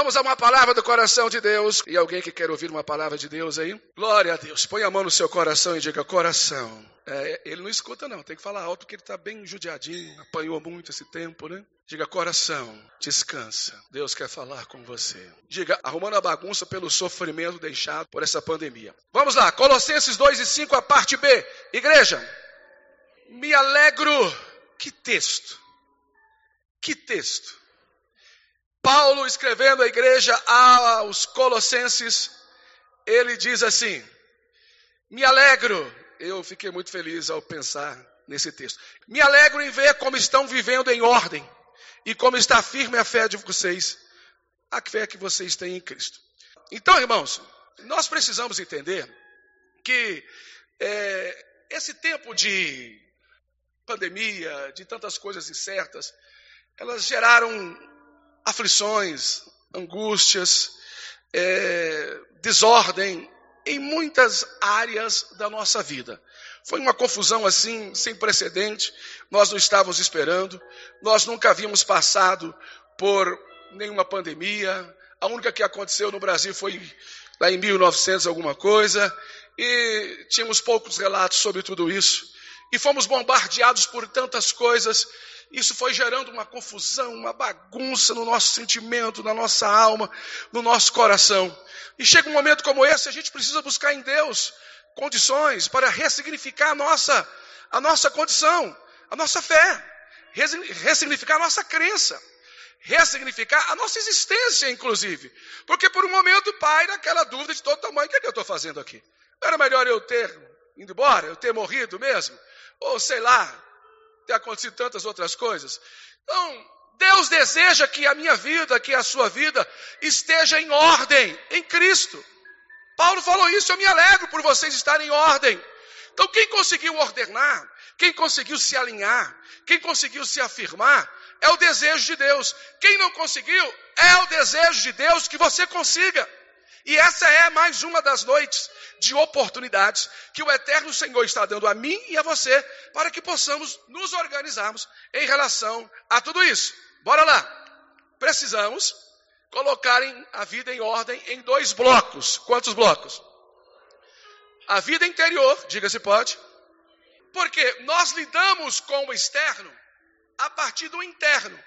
Vamos a uma palavra do coração de Deus. E alguém que quer ouvir uma palavra de Deus aí? Glória a Deus. Põe a mão no seu coração e diga: coração. É, ele não escuta, não. Tem que falar alto porque ele está bem judiadinho. Apanhou muito esse tempo, né? Diga, coração, descansa. Deus quer falar com você. Diga, arrumando a bagunça pelo sofrimento deixado por essa pandemia. Vamos lá, Colossenses 2 e 5, a parte B. Igreja, me alegro. Que texto. Que texto. Paulo escrevendo à igreja aos Colossenses, ele diz assim: Me alegro. Eu fiquei muito feliz ao pensar nesse texto. Me alegro em ver como estão vivendo em ordem e como está firme a fé de vocês, a fé que vocês têm em Cristo. Então, irmãos, nós precisamos entender que é, esse tempo de pandemia, de tantas coisas incertas, elas geraram aflições, angústias, é, desordem em muitas áreas da nossa vida. Foi uma confusão assim, sem precedente, nós não estávamos esperando, nós nunca havíamos passado por nenhuma pandemia, a única que aconteceu no Brasil foi lá em 1900 alguma coisa, e tínhamos poucos relatos sobre tudo isso, e fomos bombardeados por tantas coisas, isso foi gerando uma confusão, uma bagunça no nosso sentimento, na nossa alma, no nosso coração. E chega um momento como esse, a gente precisa buscar em Deus condições para ressignificar a nossa, a nossa condição, a nossa fé, ressignificar a nossa crença, ressignificar a nossa existência, inclusive. Porque por um momento pai naquela dúvida de todo tamanho, o que, é que eu estou fazendo aqui? Era melhor eu ter ido embora, eu ter morrido mesmo? Ou sei lá, ter acontecido tantas outras coisas. Então, Deus deseja que a minha vida, que a sua vida, esteja em ordem em Cristo. Paulo falou isso, eu me alegro por vocês estarem em ordem. Então, quem conseguiu ordenar, quem conseguiu se alinhar, quem conseguiu se afirmar, é o desejo de Deus. Quem não conseguiu, é o desejo de Deus que você consiga. E essa é mais uma das noites de oportunidades que o Eterno Senhor está dando a mim e a você para que possamos nos organizarmos em relação a tudo isso. Bora lá. Precisamos colocar a vida em ordem em dois blocos. Quantos blocos? A vida interior, diga-se pode. Porque nós lidamos com o externo a partir do interno.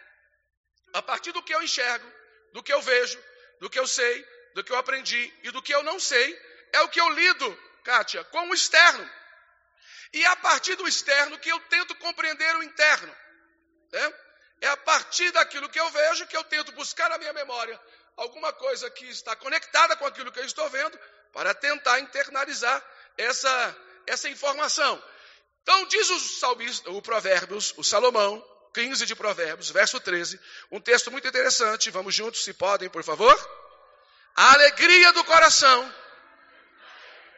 A partir do que eu enxergo, do que eu vejo, do que eu sei, do que eu aprendi e do que eu não sei, é o que eu lido, Kátia, com o externo. E é a partir do externo que eu tento compreender o interno. Né? É a partir daquilo que eu vejo que eu tento buscar na minha memória alguma coisa que está conectada com aquilo que eu estou vendo para tentar internalizar essa, essa informação. Então diz o salmista, o Provérbios, o Salomão, 15 de Provérbios, verso 13, um texto muito interessante, vamos juntos, se podem, por favor. A alegria do coração.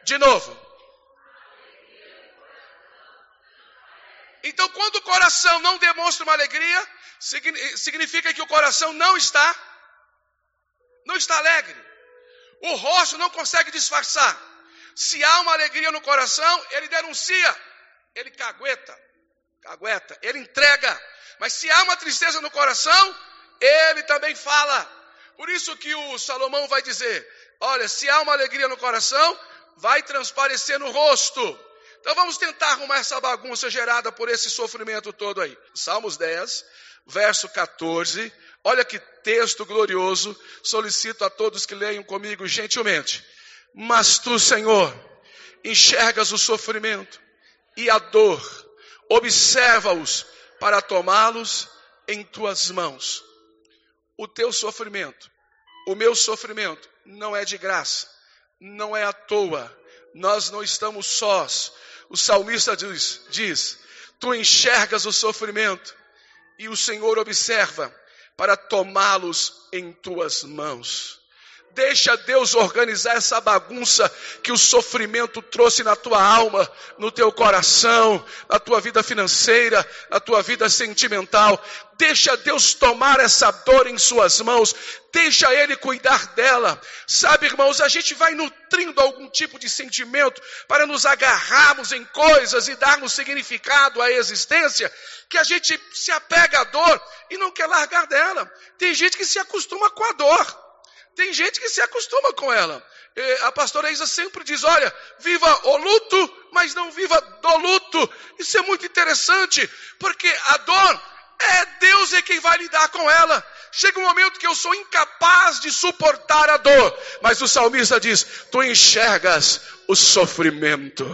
De novo. Então, quando o coração não demonstra uma alegria, significa que o coração não está não está alegre. O rosto não consegue disfarçar. Se há uma alegria no coração, ele denuncia, ele cagueta, cagueta, ele entrega. Mas se há uma tristeza no coração, ele também fala. Por isso que o Salomão vai dizer: olha, se há uma alegria no coração, vai transparecer no rosto. Então vamos tentar arrumar essa bagunça gerada por esse sofrimento todo aí. Salmos 10, verso 14. Olha que texto glorioso. Solicito a todos que leiam comigo gentilmente. Mas tu, Senhor, enxergas o sofrimento e a dor, observa-os para tomá-los em tuas mãos o teu sofrimento, o meu sofrimento não é de graça, não é à toa, nós não estamos sós. O salmista diz, diz: Tu enxergas o sofrimento e o Senhor observa para tomá-los em tuas mãos. Deixa Deus organizar essa bagunça que o sofrimento trouxe na tua alma, no teu coração, na tua vida financeira, na tua vida sentimental. Deixa Deus tomar essa dor em suas mãos. Deixa Ele cuidar dela. Sabe, irmãos, a gente vai nutrindo algum tipo de sentimento para nos agarrarmos em coisas e darmos significado à existência, que a gente se apega à dor e não quer largar dela. Tem gente que se acostuma com a dor. Tem gente que se acostuma com ela. A pastora Isa sempre diz: olha, viva o luto, mas não viva do luto. Isso é muito interessante, porque a dor é Deus é quem vai lidar com ela. Chega um momento que eu sou incapaz de suportar a dor, mas o salmista diz: Tu enxergas o sofrimento,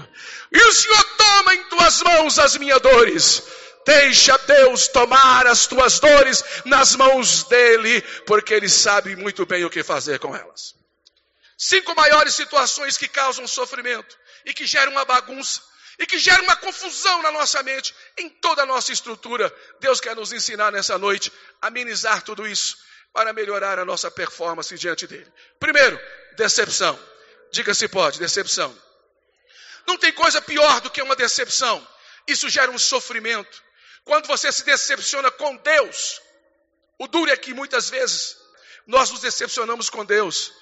e o Senhor toma em tuas mãos as minhas dores. Deixa Deus tomar as tuas dores nas mãos dele, porque ele sabe muito bem o que fazer com elas. Cinco maiores situações que causam sofrimento e que geram uma bagunça e que geram uma confusão na nossa mente, em toda a nossa estrutura. Deus quer nos ensinar nessa noite a amenizar tudo isso para melhorar a nossa performance diante dele. Primeiro, decepção. Diga se pode, decepção. Não tem coisa pior do que uma decepção. Isso gera um sofrimento. Quando você se decepciona com Deus, o duro é que muitas vezes nós nos decepcionamos com Deus.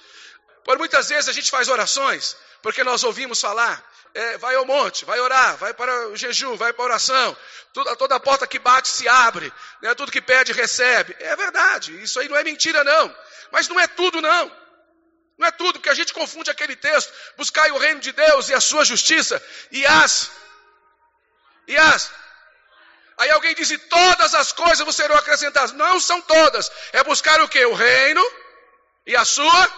Por muitas vezes a gente faz orações, porque nós ouvimos falar, é, vai ao monte, vai orar, vai para o jejum, vai para a oração, toda, toda porta que bate se abre, né, tudo que pede recebe. É verdade, isso aí não é mentira não, mas não é tudo não. Não é tudo, porque a gente confunde aquele texto, buscai o reino de Deus e a sua justiça, e as, e as, Aí alguém diz: todas as coisas vos serão acrescentadas. Não são todas. É buscar o que? O reino e a sua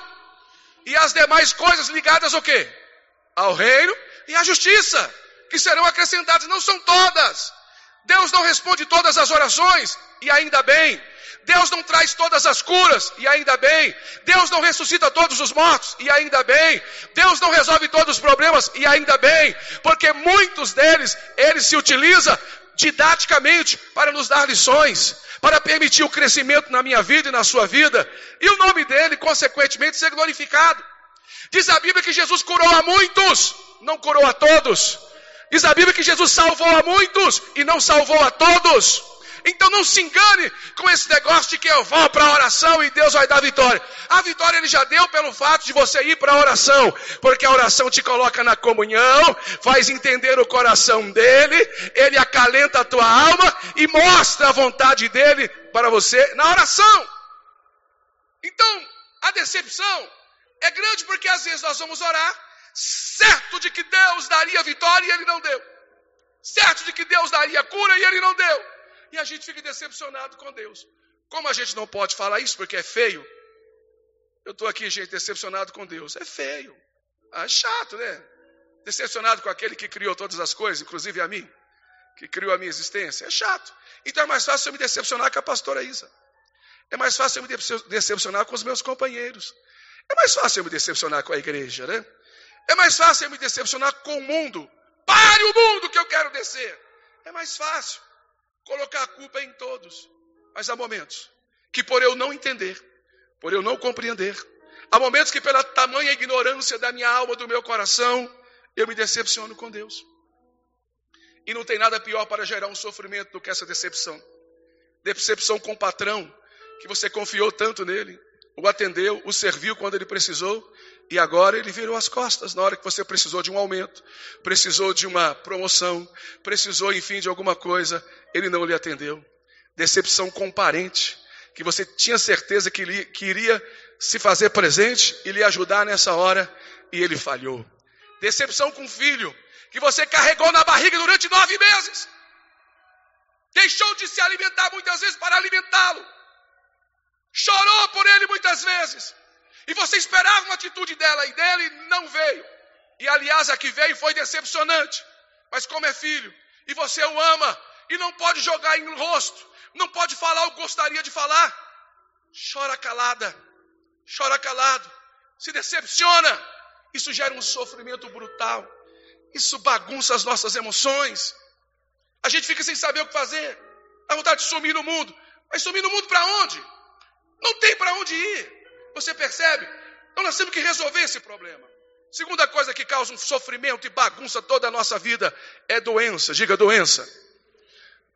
e as demais coisas ligadas ao quê? Ao reino e à justiça, que serão acrescentadas. Não são todas. Deus não responde todas as orações, e ainda bem. Deus não traz todas as curas, e ainda bem. Deus não ressuscita todos os mortos, e ainda bem. Deus não resolve todos os problemas, e ainda bem. Porque muitos deles, Ele se utiliza didaticamente para nos dar lições, para permitir o crescimento na minha vida e na sua vida, e o nome dele, consequentemente, ser glorificado. Diz a Bíblia que Jesus curou a muitos, não curou a todos. Diz a Bíblia que Jesus salvou a muitos e não salvou a todos. Então não se engane com esse negócio de que eu vou para a oração e Deus vai dar vitória. A vitória ele já deu pelo fato de você ir para a oração, porque a oração te coloca na comunhão, faz entender o coração dele, ele acalenta a tua alma e mostra a vontade dele para você na oração. Então, a decepção é grande porque às vezes nós vamos orar certo de que Deus daria vitória e ele não deu. Certo de que Deus daria cura e ele não deu e a gente fica decepcionado com Deus. Como a gente não pode falar isso porque é feio, eu estou aqui, gente, decepcionado com Deus. É feio. Ah, é chato, né? Decepcionado com aquele que criou todas as coisas, inclusive a mim, que criou a minha existência. É chato. Então é mais fácil eu me decepcionar com a pastora Isa. É mais fácil eu me decepcionar com os meus companheiros. É mais fácil eu me decepcionar com a igreja, né? É mais fácil eu me decepcionar com o mundo. Pare o mundo que eu quero descer. É mais fácil colocar a culpa em todos. Mas há momentos que, por eu não entender, por eu não compreender, há momentos que, pela tamanha ignorância da minha alma, do meu coração, eu me decepciono com Deus. E não tem nada pior para gerar um sofrimento do que essa decepção. Decepção com o patrão, que você confiou tanto nele, o atendeu, o serviu quando ele precisou, e agora ele virou as costas na hora que você precisou de um aumento, precisou de uma promoção, precisou, enfim, de alguma coisa, ele não lhe atendeu. Decepção com parente, que você tinha certeza que, iria se fazer presente e lhe ajudar nessa hora, e ele falhou. Decepção com filho, que você carregou na barriga durante nove meses. Deixou de se alimentar muitas vezes para alimentá-lo. Chorou por ele muitas vezes. E você esperava uma atitude dela e dele não veio. E aliás, a que veio foi decepcionante. Mas como é filho, e você o ama, e não pode jogar em rosto, não pode falar o que gostaria de falar, chora calada, chora calado, se decepciona. Isso gera um sofrimento brutal. Isso bagunça as nossas emoções. A gente fica sem saber o que fazer. Dá vontade de sumir no mundo. Mas sumir no mundo para onde? Não tem para onde ir. Você percebe? Então nós temos que resolver esse problema. Segunda coisa que causa um sofrimento e bagunça toda a nossa vida é doença. Diga doença.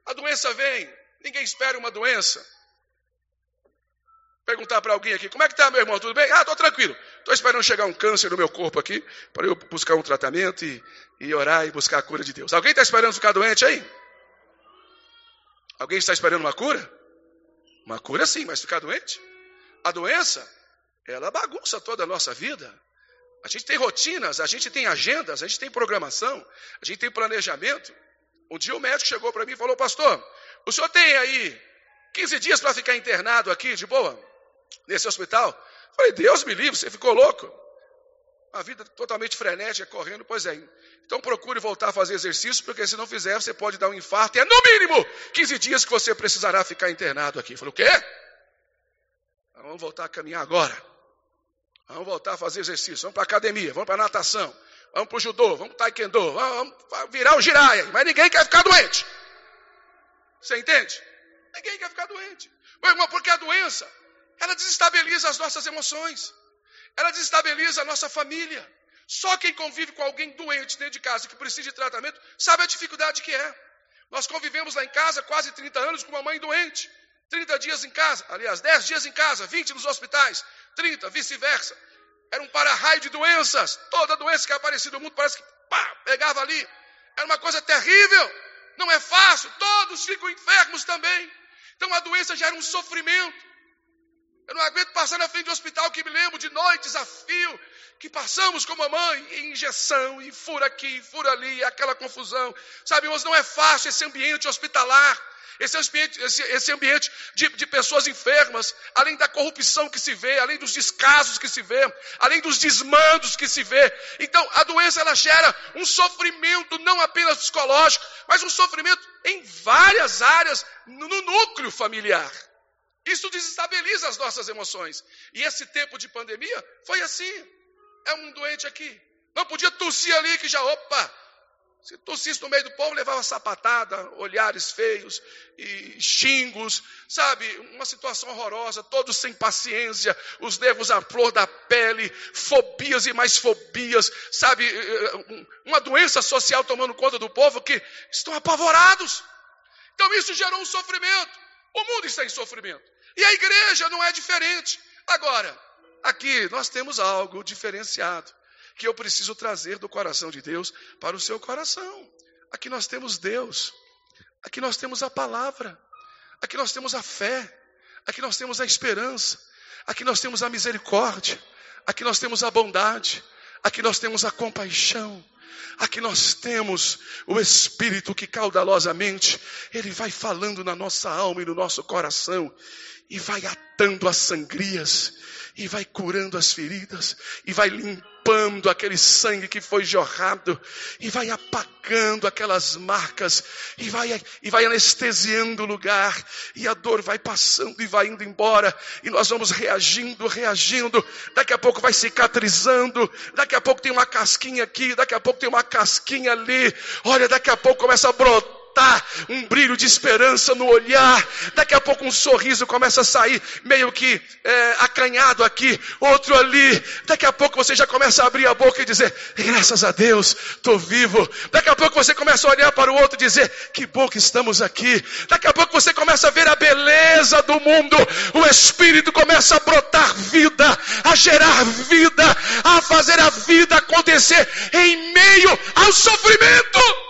A doença vem, ninguém espera uma doença. Perguntar para alguém aqui, como é que está meu irmão? Tudo bem? Ah, estou tranquilo. Estou esperando chegar um câncer no meu corpo aqui, para eu buscar um tratamento e, e orar e buscar a cura de Deus. Alguém está esperando ficar doente aí? Alguém está esperando uma cura? Uma cura sim, mas ficar doente? A doença ela bagunça toda a nossa vida. A gente tem rotinas, a gente tem agendas, a gente tem programação, a gente tem planejamento. Um dia o médico chegou para mim e falou: Pastor, o senhor tem aí 15 dias para ficar internado aqui, de boa, nesse hospital? Eu falei: Deus me livre, você ficou louco. A vida totalmente frenética, correndo, pois é. Então procure voltar a fazer exercício, porque se não fizer, você pode dar um infarto. E é no mínimo 15 dias que você precisará ficar internado aqui. Falei: O quê? Vamos voltar a caminhar agora. Vamos voltar a fazer exercício. Vamos para a academia, vamos para a natação, vamos para o judô, vamos para o taekwondo, vamos, vamos virar o giraia. Mas ninguém quer ficar doente. Você entende? Ninguém quer ficar doente. Meu irmão, porque a doença, ela desestabiliza as nossas emoções. Ela desestabiliza a nossa família. Só quem convive com alguém doente dentro de casa que precisa de tratamento sabe a dificuldade que é. Nós convivemos lá em casa quase 30 anos com uma mãe doente. 30 dias em casa, aliás, 10 dias em casa, 20 nos hospitais, 30, vice-versa. Era um para-raio de doenças. Toda doença que aparecia no mundo parece que pá, pegava ali. Era uma coisa terrível. Não é fácil. Todos ficam enfermos também. Então a doença gera um sofrimento. Eu não aguento passar na frente do hospital que me lembro de noites a fio que passamos com a mãe, e injeção, e fura aqui, fura ali, aquela confusão. Sabe, mas não é fácil esse ambiente hospitalar. Esse ambiente, esse, esse ambiente de, de, pessoas enfermas, além da corrupção que se vê, além dos descasos que se vê, além dos desmandos que se vê. Então, a doença ela gera um sofrimento não apenas psicológico, mas um sofrimento em várias áreas no núcleo familiar. Isso desestabiliza as nossas emoções. E esse tempo de pandemia foi assim. É um doente aqui. Não podia tossir ali que já, opa, se tossisse no meio do povo, levava sapatada, olhares feios e xingos, sabe? Uma situação horrorosa, todos sem paciência, os nervos à flor da pele, fobias e mais fobias, sabe? Uma doença social tomando conta do povo que estão apavorados. Então isso gerou um sofrimento. O mundo está em sofrimento. E a igreja não é diferente. Agora, aqui nós temos algo diferenciado que eu preciso trazer do coração de Deus para o seu coração. Aqui nós temos Deus, aqui nós temos a palavra, aqui nós temos a fé, aqui nós temos a esperança, aqui nós temos a misericórdia, aqui nós temos a bondade, aqui nós temos a compaixão. Aqui nós temos o Espírito que caudalosamente, ele vai falando na nossa alma e no nosso coração, e vai atando as sangrias, e vai curando as feridas, e vai limpando aquele sangue que foi jorrado, e vai apagando aquelas marcas, e vai, e vai anestesiando o lugar, e a dor vai passando e vai indo embora, e nós vamos reagindo, reagindo, daqui a pouco vai cicatrizando, daqui a pouco tem uma casquinha aqui, daqui a pouco tem uma casquinha ali, olha, daqui a pouco começa a brotar um brilho de esperança no olhar. Daqui a pouco um sorriso começa a sair, meio que é, acanhado aqui, outro ali. Daqui a pouco você já começa a abrir a boca e dizer: Graças a Deus, estou vivo. Daqui a pouco você começa a olhar para o outro e dizer: Que bom que estamos aqui. Daqui a pouco você começa a ver a beleza do mundo. O Espírito começa a brotar vida, a gerar vida, a fazer a vida acontecer em meio ao sofrimento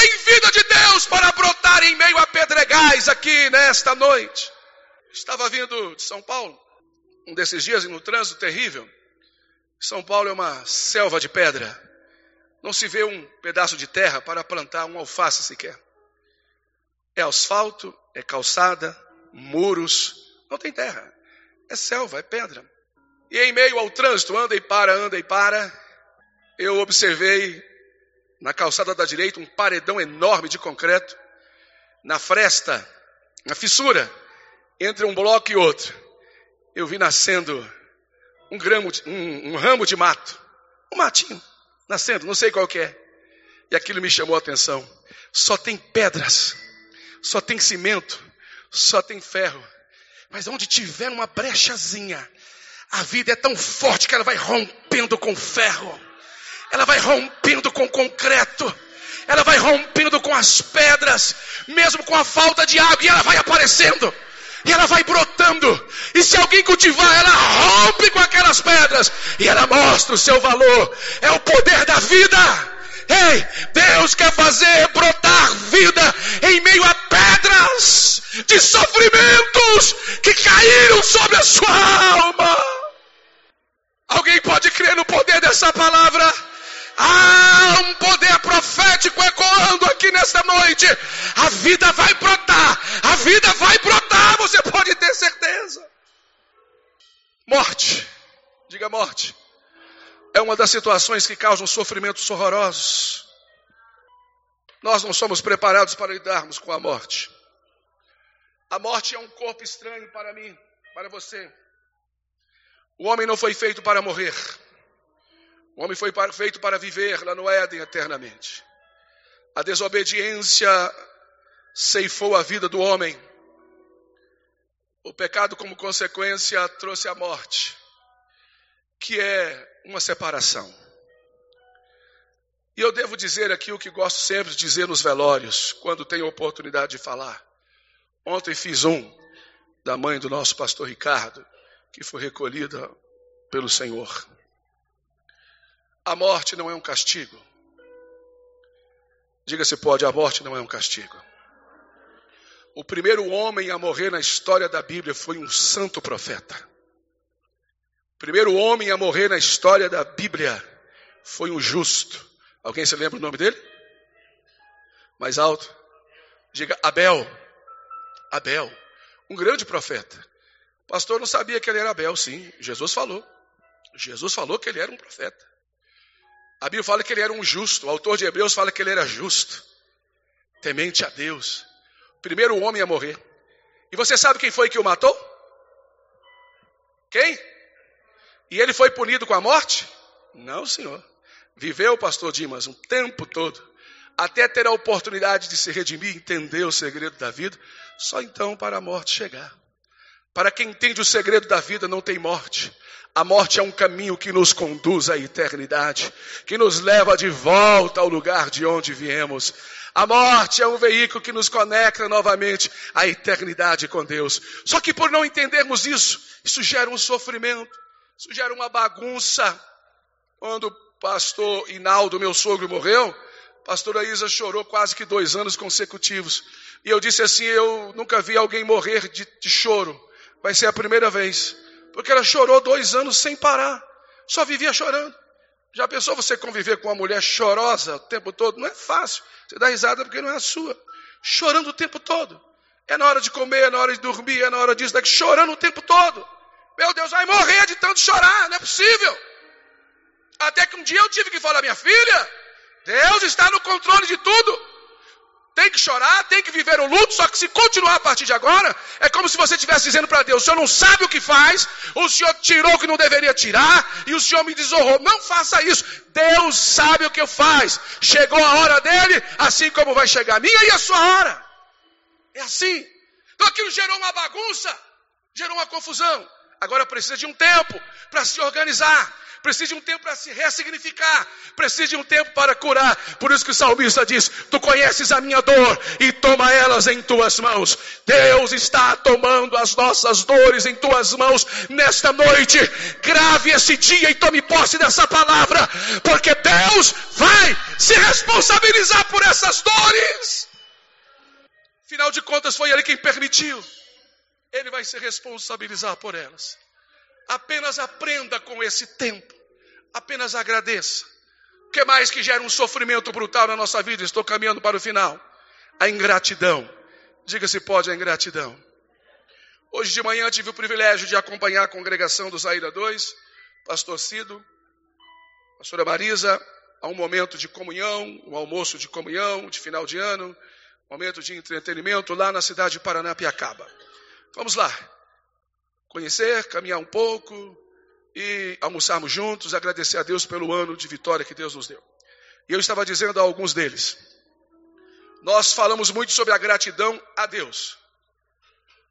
tem vida de Deus para brotar em meio a pedregais aqui nesta noite. Estava vindo de São Paulo, um desses dias no trânsito terrível. São Paulo é uma selva de pedra. Não se vê um pedaço de terra para plantar um alface sequer. É asfalto, é calçada, muros, não tem terra. É selva, é pedra. E em meio ao trânsito, anda e para, anda e para, eu observei na calçada da direita, um paredão enorme de concreto. Na fresta, na fissura, entre um bloco e outro, eu vi nascendo um, gramo de, um, um ramo de mato. Um matinho nascendo, não sei qual que é. E aquilo me chamou a atenção. Só tem pedras, só tem cimento, só tem ferro. Mas onde tiver uma brechazinha, a vida é tão forte que ela vai rompendo com ferro ela vai rompendo com concreto, ela vai rompendo com as pedras, mesmo com a falta de água, e ela vai aparecendo, e ela vai brotando, e se alguém cultivar, ela rompe com aquelas pedras, e ela mostra o seu valor, é o poder da vida, Ei, Deus quer fazer brotar vida em meio a pedras de sofrimentos que caíram sobre a sua alma. Alguém pode crer no poder dessa palavra? Há um poder profético ecoando aqui nesta noite. A vida vai brotar, a vida vai brotar, você pode ter certeza. Morte, diga morte é uma das situações que causam sofrimentos horrorosos. Nós não somos preparados para lidarmos com a morte. A morte é um corpo estranho para mim, para você. O homem não foi feito para morrer. O homem foi feito para viver lá no Éden eternamente. A desobediência ceifou a vida do homem. O pecado, como consequência, trouxe a morte, que é uma separação. E eu devo dizer aqui o que gosto sempre de dizer nos velórios, quando tenho oportunidade de falar. Ontem fiz um da mãe do nosso pastor Ricardo, que foi recolhida pelo Senhor. A morte não é um castigo. Diga se pode, a morte não é um castigo. O primeiro homem a morrer na história da Bíblia foi um santo profeta primeiro homem a morrer na história da Bíblia foi um justo. Alguém se lembra o nome dele? Mais alto. Diga Abel. Abel. Um grande profeta. O pastor não sabia que ele era Abel, sim. Jesus falou. Jesus falou que ele era um profeta. A Bíblia fala que ele era um justo. O autor de Hebreus fala que ele era justo. Temente a Deus. Primeiro homem a morrer. E você sabe quem foi que o matou? Quem? E ele foi punido com a morte? Não, senhor. Viveu, pastor Dimas, um tempo todo, até ter a oportunidade de se redimir, entender o segredo da vida, só então para a morte chegar. Para quem entende o segredo da vida, não tem morte. A morte é um caminho que nos conduz à eternidade, que nos leva de volta ao lugar de onde viemos. A morte é um veículo que nos conecta novamente à eternidade com Deus. Só que por não entendermos isso, isso gera um sofrimento. Isso gera uma bagunça. Quando o pastor Inaldo, meu sogro, morreu, a pastora Isa chorou quase que dois anos consecutivos. E eu disse assim: Eu nunca vi alguém morrer de, de choro. Vai ser a primeira vez. Porque ela chorou dois anos sem parar. Só vivia chorando. Já pensou você conviver com uma mulher chorosa o tempo todo? Não é fácil. Você dá risada porque não é a sua. Chorando o tempo todo. É na hora de comer, é na hora de dormir, é na hora disso, daqui, chorando o tempo todo. Meu Deus, vai morrer de tanto chorar, não é possível. Até que um dia eu tive que falar, minha filha, Deus está no controle de tudo. Tem que chorar, tem que viver o luto, só que se continuar a partir de agora, é como se você estivesse dizendo para Deus: o Senhor não sabe o que faz, o Senhor tirou o que não deveria tirar, e o Senhor me desonrou. Não faça isso. Deus sabe o que faz. Chegou a hora dele, assim como vai chegar a minha e a sua hora. É assim. Então aquilo gerou uma bagunça, gerou uma confusão. Agora precisa de um tempo para se organizar, precisa de um tempo para se ressignificar, precisa de um tempo para curar. Por isso que o salmista diz: Tu conheces a minha dor e toma elas em tuas mãos. Deus está tomando as nossas dores em tuas mãos nesta noite. Grave esse dia e tome posse dessa palavra, porque Deus vai se responsabilizar por essas dores. Afinal de contas, foi Ele quem permitiu. Ele vai se responsabilizar por elas. Apenas aprenda com esse tempo. Apenas agradeça. O que mais que gera um sofrimento brutal na nossa vida? Estou caminhando para o final. A ingratidão. Diga se pode a ingratidão. Hoje de manhã tive o privilégio de acompanhar a congregação do Zaira 2, pastor Cido, pastora Marisa, a um momento de comunhão, um almoço de comunhão, de final de ano, momento de entretenimento lá na cidade de Paranapiacaba. Vamos lá. Conhecer, caminhar um pouco e almoçarmos juntos, agradecer a Deus pelo ano de vitória que Deus nos deu. E eu estava dizendo a alguns deles: nós falamos muito sobre a gratidão a Deus.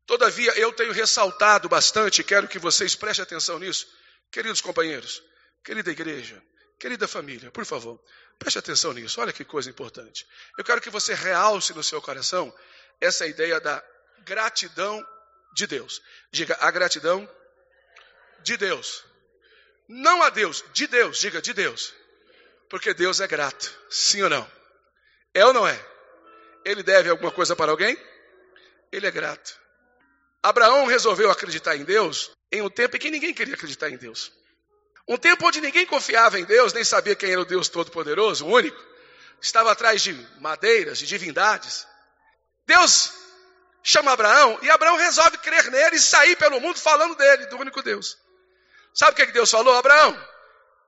Todavia, eu tenho ressaltado bastante, quero que vocês prestem atenção nisso, queridos companheiros, querida igreja, querida família, por favor, preste atenção nisso, olha que coisa importante. Eu quero que você realce no seu coração essa ideia da gratidão de Deus. Diga a gratidão de Deus. Não a Deus, de Deus. Diga de Deus. Porque Deus é grato. Sim ou não? É ou não é? Ele deve alguma coisa para alguém? Ele é grato. Abraão resolveu acreditar em Deus em um tempo em que ninguém queria acreditar em Deus. Um tempo onde ninguém confiava em Deus, nem sabia quem era o Deus Todo-Poderoso, o único. Estava atrás de madeiras, de divindades. Deus chama Abraão e Abraão resolve crer nele e sair pelo mundo falando dele, do único Deus. Sabe o que Deus falou? Abraão,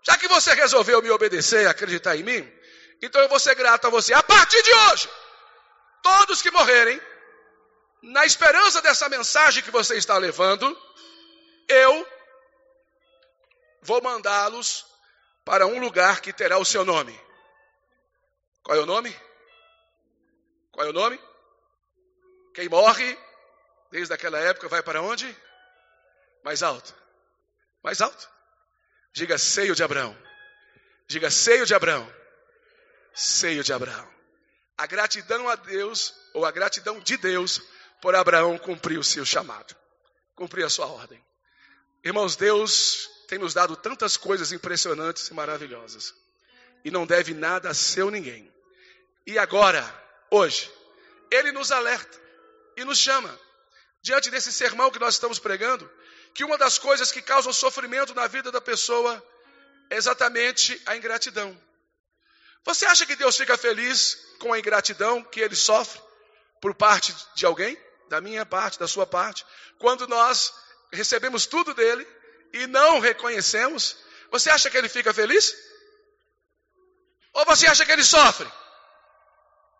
já que você resolveu me obedecer e acreditar em mim, então eu vou ser grato a você. A partir de hoje, todos que morrerem, na esperança dessa mensagem que você está levando, eu vou mandá-los para um lugar que terá o seu nome. Qual é o nome? Qual é o nome? Quem morre desde aquela época vai para onde? Mais alto. Mais alto. Diga seio de Abraão. Diga seio de Abraão. Seio de Abraão. A gratidão a Deus, ou a gratidão de Deus, por Abraão cumprir o seu chamado, cumprir a sua ordem. Irmãos, Deus tem nos dado tantas coisas impressionantes e maravilhosas. E não deve nada a seu ninguém. E agora, hoje, Ele nos alerta e nos chama, diante desse sermão que nós estamos pregando, que uma das coisas que causam sofrimento na vida da pessoa é exatamente a ingratidão. Você acha que Deus fica feliz com a ingratidão que ele sofre por parte de alguém? Da minha parte, da sua parte? Quando nós recebemos tudo dele e não reconhecemos, você acha que ele fica feliz? Ou você acha que ele sofre?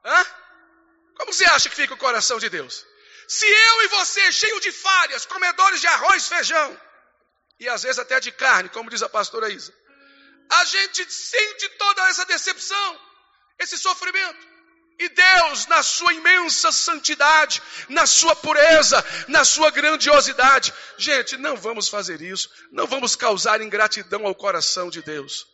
Hã? Como você acha que fica o coração de Deus? Se eu e você, cheio de falhas, comedores de arroz, feijão, e às vezes até de carne, como diz a pastora Isa, a gente sente toda essa decepção, esse sofrimento. E Deus, na sua imensa santidade, na sua pureza, na sua grandiosidade, gente, não vamos fazer isso, não vamos causar ingratidão ao coração de Deus.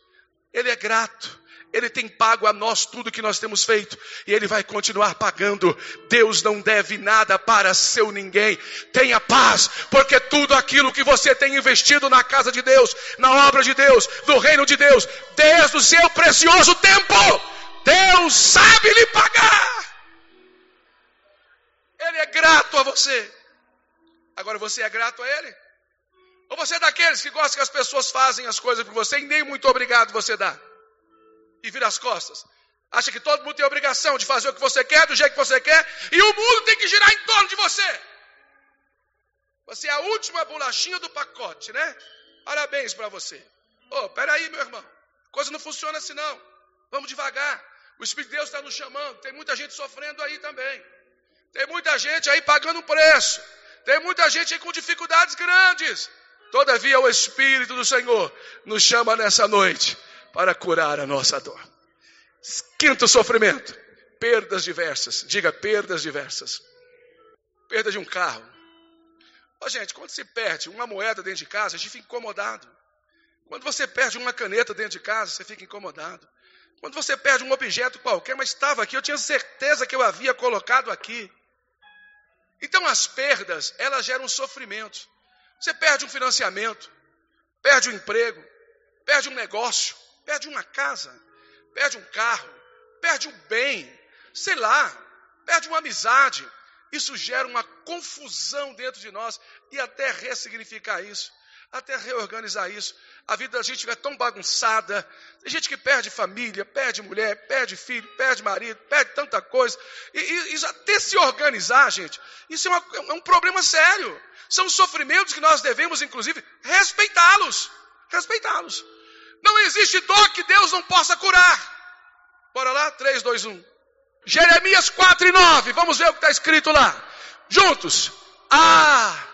Ele é grato, ele tem pago a nós tudo que nós temos feito e Ele vai continuar pagando. Deus não deve nada para seu ninguém. Tenha paz, porque tudo aquilo que você tem investido na casa de Deus, na obra de Deus, no reino de Deus, desde o seu precioso tempo, Deus sabe lhe pagar. Ele é grato a você. Agora você é grato a Ele? Ou você é daqueles que gosta que as pessoas fazem as coisas por você e nem muito obrigado você dá? E vira as costas. Acha que todo mundo tem a obrigação de fazer o que você quer, do jeito que você quer, e o mundo tem que girar em torno de você. Você é a última bolachinha do pacote, né? Parabéns para você. Oh, peraí, meu irmão. A coisa não funciona assim, não. Vamos devagar. O Espírito de Deus está nos chamando. Tem muita gente sofrendo aí também. Tem muita gente aí pagando um preço. Tem muita gente aí com dificuldades grandes. Todavia, o Espírito do Senhor nos chama nessa noite para curar a nossa dor. Quinto sofrimento, perdas diversas. Diga perdas diversas. Perda de um carro. Ó, gente, quando se perde uma moeda dentro de casa, a gente fica incomodado. Quando você perde uma caneta dentro de casa, você fica incomodado. Quando você perde um objeto qualquer, mas estava aqui, eu tinha certeza que eu havia colocado aqui. Então as perdas, elas geram sofrimento. Você perde um financiamento, perde um emprego, perde um negócio, perde uma casa, perde um carro, perde um bem, sei lá, perde uma amizade. Isso gera uma confusão dentro de nós e até ressignificar isso, até reorganizar isso. A vida da gente fica tão bagunçada. Tem gente que perde família, perde mulher, perde filho, perde marido, perde tanta coisa. E, e, e até se organizar, gente, isso é, uma, é um problema sério. São sofrimentos que nós devemos, inclusive, respeitá-los. Respeitá-los. Não existe dor que Deus não possa curar. Bora lá? 3, 2, 1. Jeremias 4 e 9. Vamos ver o que está escrito lá. Juntos. Ah,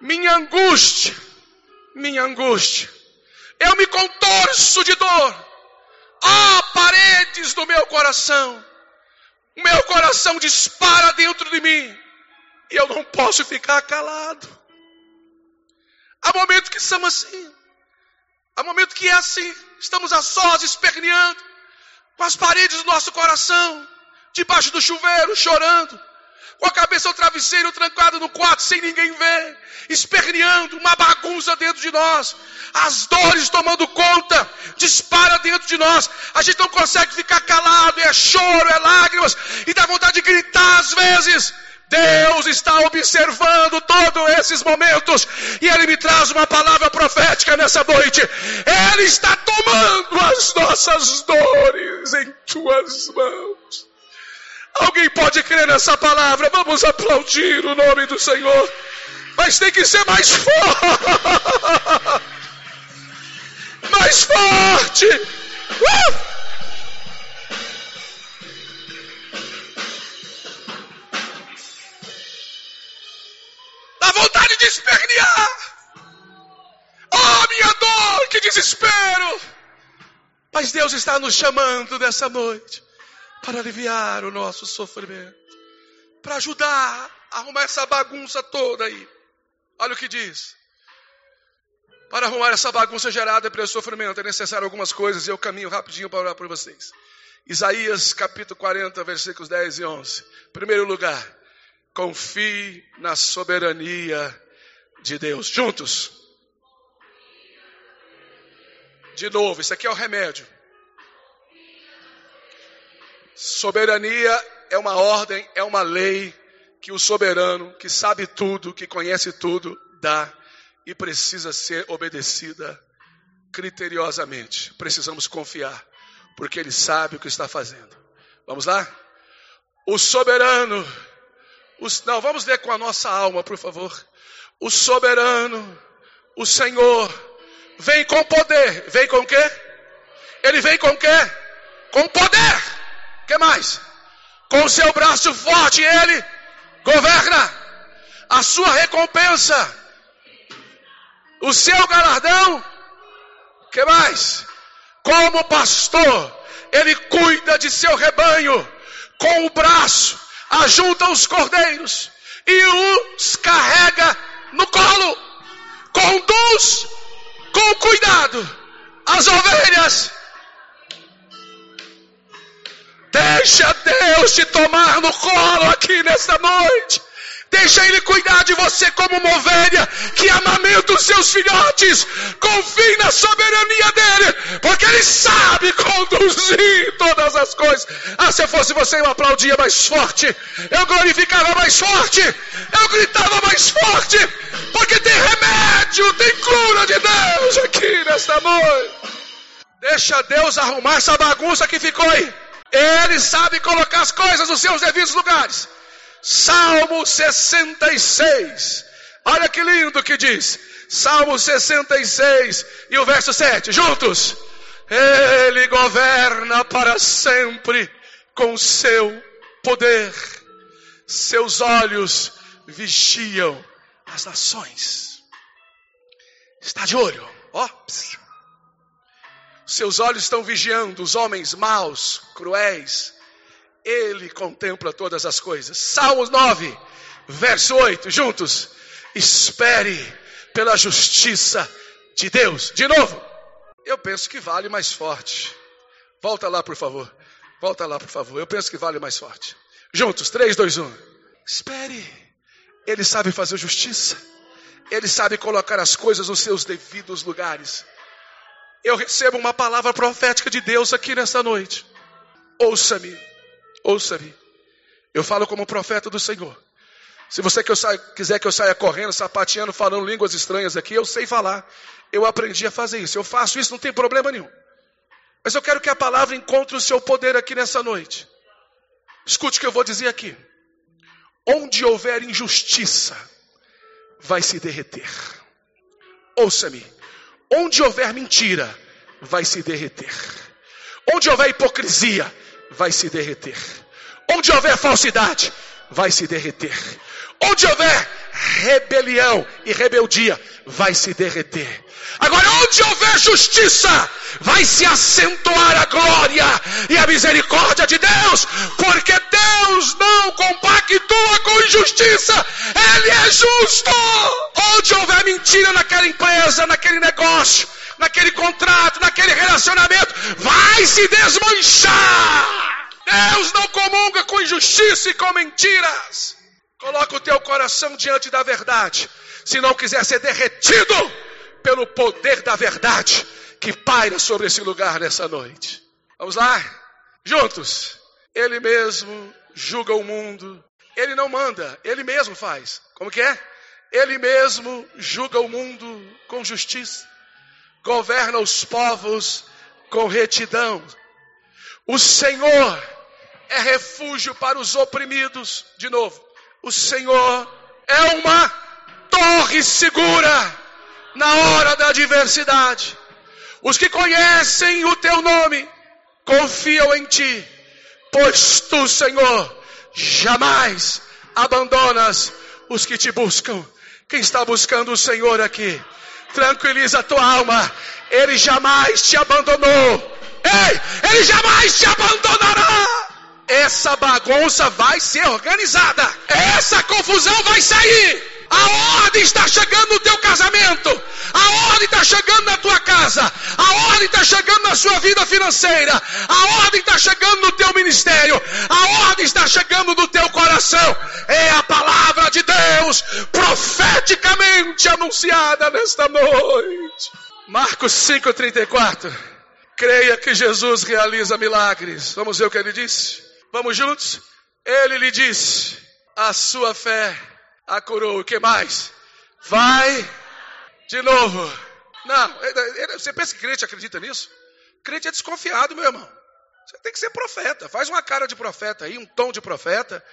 minha angústia, minha angústia. Eu me contorço de dor. Ah, paredes do meu coração. O meu coração dispara dentro de mim. E eu não posso ficar calado. Há momentos que somos assim. Há momento que é assim, estamos a sós, esperneando, com as paredes do nosso coração, debaixo do chuveiro, chorando. com a cabeça ao travesseiro, trancado no quarto, sem ninguém ver, esperneando, uma bagunça dentro de nós, as dores tomando conta, dispara dentro de nós, a gente não consegue ficar calado, é choro, é lágrimas, e dá vontade de gritar às vezes. Deus está observando todos esses momentos e Ele me traz uma palavra profética nessa noite. Ele está tomando as nossas dores em tuas mãos. Alguém pode crer nessa palavra? Vamos aplaudir o nome do Senhor. Mas tem que ser mais forte. Mais forte. Uh! Espernear. Oh, minha dor, que desespero. Mas Deus está nos chamando nessa noite para aliviar o nosso sofrimento, para ajudar a arrumar essa bagunça toda aí. Olha o que diz. Para arrumar essa bagunça gerada pelo sofrimento é necessário algumas coisas e eu caminho rapidinho para orar por vocês. Isaías capítulo 40, versículos 10 e 11. Primeiro lugar, confie na soberania de Deus. Juntos. De novo, isso aqui é o remédio. Soberania é uma ordem, é uma lei que o soberano, que sabe tudo, que conhece tudo, dá e precisa ser obedecida criteriosamente. Precisamos confiar, porque ele sabe o que está fazendo. Vamos lá? O soberano, os, não, vamos ler com a nossa alma, por favor. O soberano, o Senhor, vem com poder. Vem com quê? Ele vem com quê? Com poder que mais? Com o seu braço forte ele governa. A sua recompensa, o seu galardão, que mais? Como pastor, ele cuida de seu rebanho com o braço, ajunta os cordeiros e os carrega no colo, conduz com cuidado as ovelhas Deixa Deus te tomar no colo aqui nesta noite. Deixa Ele cuidar de você como uma ovelha que amamenta os seus filhotes. Confie na soberania dEle, porque Ele sabe conduzir todas as coisas. Ah, se eu fosse você, eu aplaudia mais forte. Eu glorificava mais forte. Eu gritava mais forte. Porque tem remédio, tem cura de Deus aqui nesta noite. Deixa Deus arrumar essa bagunça que ficou aí. Ele sabe colocar as coisas nos seus devidos lugares. Salmo 66. Olha que lindo que diz. Salmo 66 e o verso 7. Juntos. Ele governa para sempre com seu poder. Seus olhos vigiam as nações. Está de olho. Ó. Seus olhos estão vigiando os homens maus, cruéis. Ele contempla todas as coisas. Salmos 9, verso 8, juntos. Espere pela justiça de Deus. De novo. Eu penso que vale mais forte. Volta lá, por favor. Volta lá, por favor. Eu penso que vale mais forte. Juntos, 3, 2, 1. Espere. Ele sabe fazer justiça. Ele sabe colocar as coisas nos seus devidos lugares. Eu recebo uma palavra profética de Deus aqui nessa noite. Ouça-me, ouça-me. Eu falo como profeta do Senhor. Se você que saia, quiser que eu saia correndo, sapateando, falando línguas estranhas aqui, eu sei falar. Eu aprendi a fazer isso. Eu faço isso, não tem problema nenhum. Mas eu quero que a palavra encontre o seu poder aqui nessa noite. Escute o que eu vou dizer aqui. Onde houver injustiça, vai se derreter. Ouça-me. Onde houver mentira, vai se derreter. Onde houver hipocrisia, vai se derreter. Onde houver falsidade, vai se derreter. Onde houver rebelião e rebeldia, vai se derreter. Agora, onde houver justiça, vai se acentuar a glória e a misericórdia de Deus, porque Deus não compactua com injustiça, Ele é justo. Onde houver mentira naquela empresa, naquele negócio, naquele contrato, naquele relacionamento, vai se desmanchar. Deus não comunga com injustiça e com mentiras. Coloca o teu coração diante da verdade. Se não quiser ser derretido pelo poder da verdade que paira sobre esse lugar nessa noite. Vamos lá? Juntos. Ele mesmo julga o mundo. Ele não manda, ele mesmo faz. Como que é? Ele mesmo julga o mundo com justiça. Governa os povos com retidão. O Senhor é refúgio para os oprimidos. De novo, o Senhor é uma torre segura na hora da adversidade. Os que conhecem o teu nome confiam em ti, pois tu, Senhor, jamais abandonas os que te buscam. Quem está buscando o Senhor aqui? Tranquiliza a tua alma, Ele jamais te abandonou. Ei, Ele jamais te abandonará. Essa bagunça vai ser organizada. Essa confusão vai sair. A ordem está chegando no teu casamento. A ordem está chegando na tua casa. A ordem está chegando na sua vida financeira. A ordem está chegando no teu ministério. A ordem está chegando no teu coração. É a palavra de Deus profeticamente anunciada nesta noite. Marcos 5,34. Creia que Jesus realiza milagres. Vamos ver o que ele disse? Vamos juntos? Ele lhe disse: A sua fé a curou. O que mais? Vai de novo. Não, você pensa que crente acredita nisso? Crente é desconfiado, meu irmão. Você tem que ser profeta. Faz uma cara de profeta aí, um tom de profeta.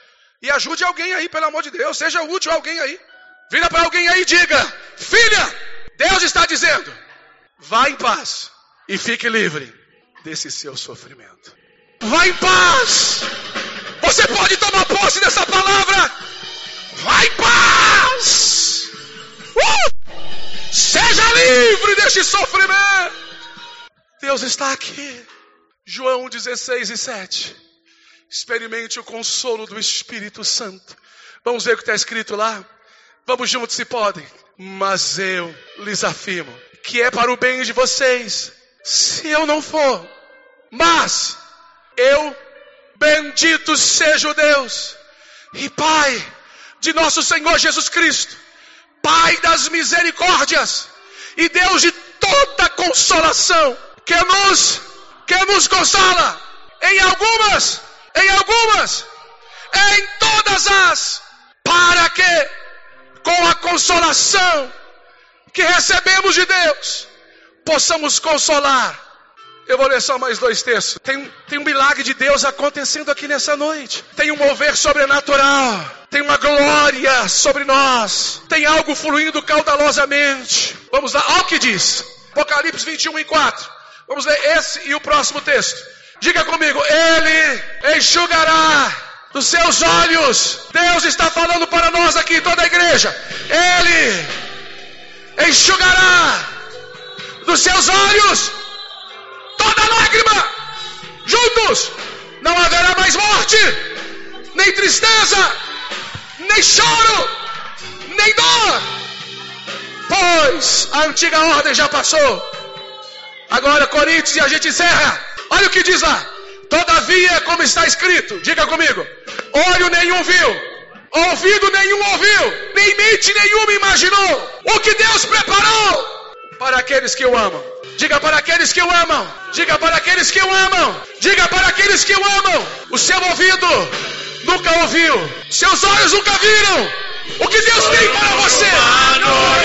E ajude alguém aí, pelo amor de Deus. Seja útil a alguém aí. Vira para alguém aí e diga: Filha, Deus está dizendo: vá em paz e fique livre desse seu sofrimento. Vá em paz. Você pode tomar posse dessa palavra Vai paz! Uh! Seja livre deste sofrimento! Deus está aqui. João 16 e 7. Experimente o consolo do Espírito Santo. Vamos ver o que está escrito lá? Vamos juntos se podem. Mas eu lhes afirmo que é para o bem de vocês. Se eu não for, mas eu, bendito seja o Deus e Pai de nosso Senhor Jesus Cristo, Pai das misericórdias e Deus de toda consolação, que nos, que nos consola em algumas, em algumas, em todas as, para que com a consolação que recebemos de Deus, possamos consolar eu vou ler só mais dois textos. Tem, tem um milagre de Deus acontecendo aqui nessa noite. Tem um mover sobrenatural. Tem uma glória sobre nós. Tem algo fluindo caudalosamente. Vamos lá, olha o que diz. Apocalipse 21 e 4. Vamos ler esse e o próximo texto. Diga comigo, Ele enxugará dos seus olhos. Deus está falando para nós aqui, toda a igreja. Ele enxugará dos seus olhos toda lágrima, juntos, não haverá mais morte, nem tristeza, nem choro, nem dor, pois a antiga ordem já passou. Agora, Coríntios, e a gente encerra. Olha o que diz lá. Todavia, como está escrito, diga comigo: olho nenhum viu, ouvido nenhum ouviu, nem mente nenhuma imaginou o que Deus preparou para aqueles que o amam. Diga para aqueles que o amam. Diga para aqueles que o amam. Diga para aqueles que o amam. O seu ouvido nunca ouviu. Seus olhos nunca viram. O que Deus tem para você.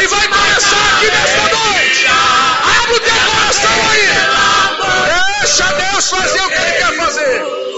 E vai começar aqui nesta noite. Abre o teu coração aí. Deixa Deus fazer o que